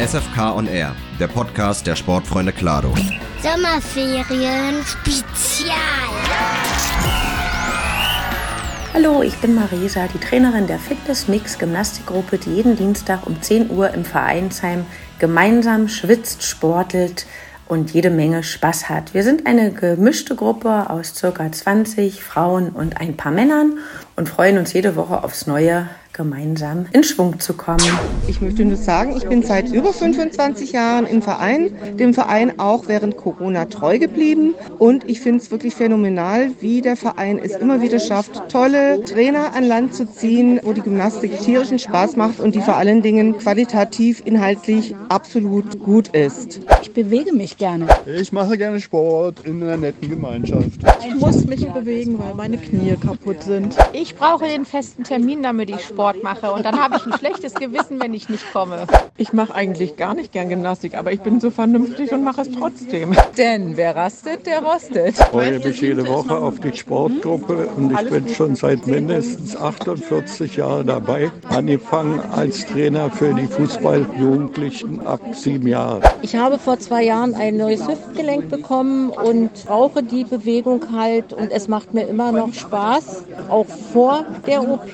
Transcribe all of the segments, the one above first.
SFK on Air, der Podcast der Sportfreunde Klado. Sommerferien Spezial. Hallo, ich bin Marisa, die Trainerin der Fitness Mix Gymnastikgruppe, die jeden Dienstag um 10 Uhr im Vereinsheim gemeinsam schwitzt, sportelt und jede Menge Spaß hat. Wir sind eine gemischte Gruppe aus circa 20 Frauen und ein paar Männern und freuen uns jede Woche aufs Neue gemeinsam in Schwung zu kommen. Ich möchte nur sagen, ich bin seit über 25 Jahren im Verein, dem Verein auch während Corona treu geblieben und ich finde es wirklich phänomenal, wie der Verein es immer wieder schafft, tolle Trainer an Land zu ziehen, wo die Gymnastik tierischen Spaß macht und die vor allen Dingen qualitativ, inhaltlich absolut gut ist. Ich bewege mich gerne. Ich mache gerne Sport in einer netten Gemeinschaft. Ich muss mich bewegen, weil meine Knie kaputt sind. Ich brauche den festen Termin, damit ich Sport Sport mache. Und dann habe ich ein schlechtes Gewissen, wenn ich nicht komme. Ich mache eigentlich gar nicht gern Gymnastik, aber ich bin so vernünftig und mache es trotzdem. Denn wer rastet, der rostet. Ich freue mich jede Woche auf die Sportgruppe und ich bin schon seit mindestens 48 Jahren dabei. Angefangen als Trainer für die Fußballjugendlichen ab sieben Jahren. Ich habe vor zwei Jahren ein neues Hüftgelenk bekommen und brauche die Bewegung halt und es macht mir immer noch Spaß. Auch vor der OP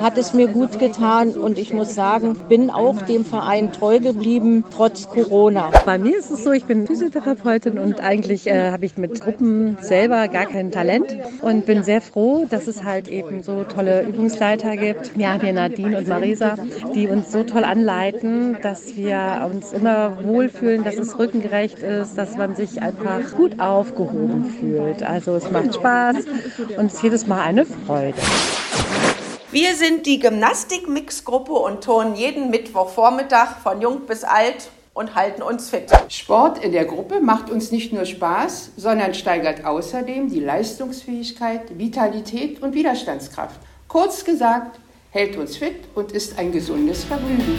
hat es mir mir gut getan und ich muss sagen, bin auch dem Verein treu geblieben, trotz Corona. Bei mir ist es so, ich bin Physiotherapeutin und eigentlich äh, habe ich mit Gruppen selber gar kein Talent und bin sehr froh, dass es halt eben so tolle Übungsleiter gibt. Wir haben hier Nadine und Marisa, die uns so toll anleiten, dass wir uns immer wohlfühlen, dass es rückengerecht ist, dass man sich einfach gut aufgehoben fühlt. Also es macht Spaß und es ist jedes Mal eine Freude. Wir sind die Gymnastik-Mix-Gruppe und turnen jeden Mittwochvormittag von jung bis alt und halten uns fit. Sport in der Gruppe macht uns nicht nur Spaß, sondern steigert außerdem die Leistungsfähigkeit, Vitalität und Widerstandskraft. Kurz gesagt, hält uns fit und ist ein gesundes Vergnügen.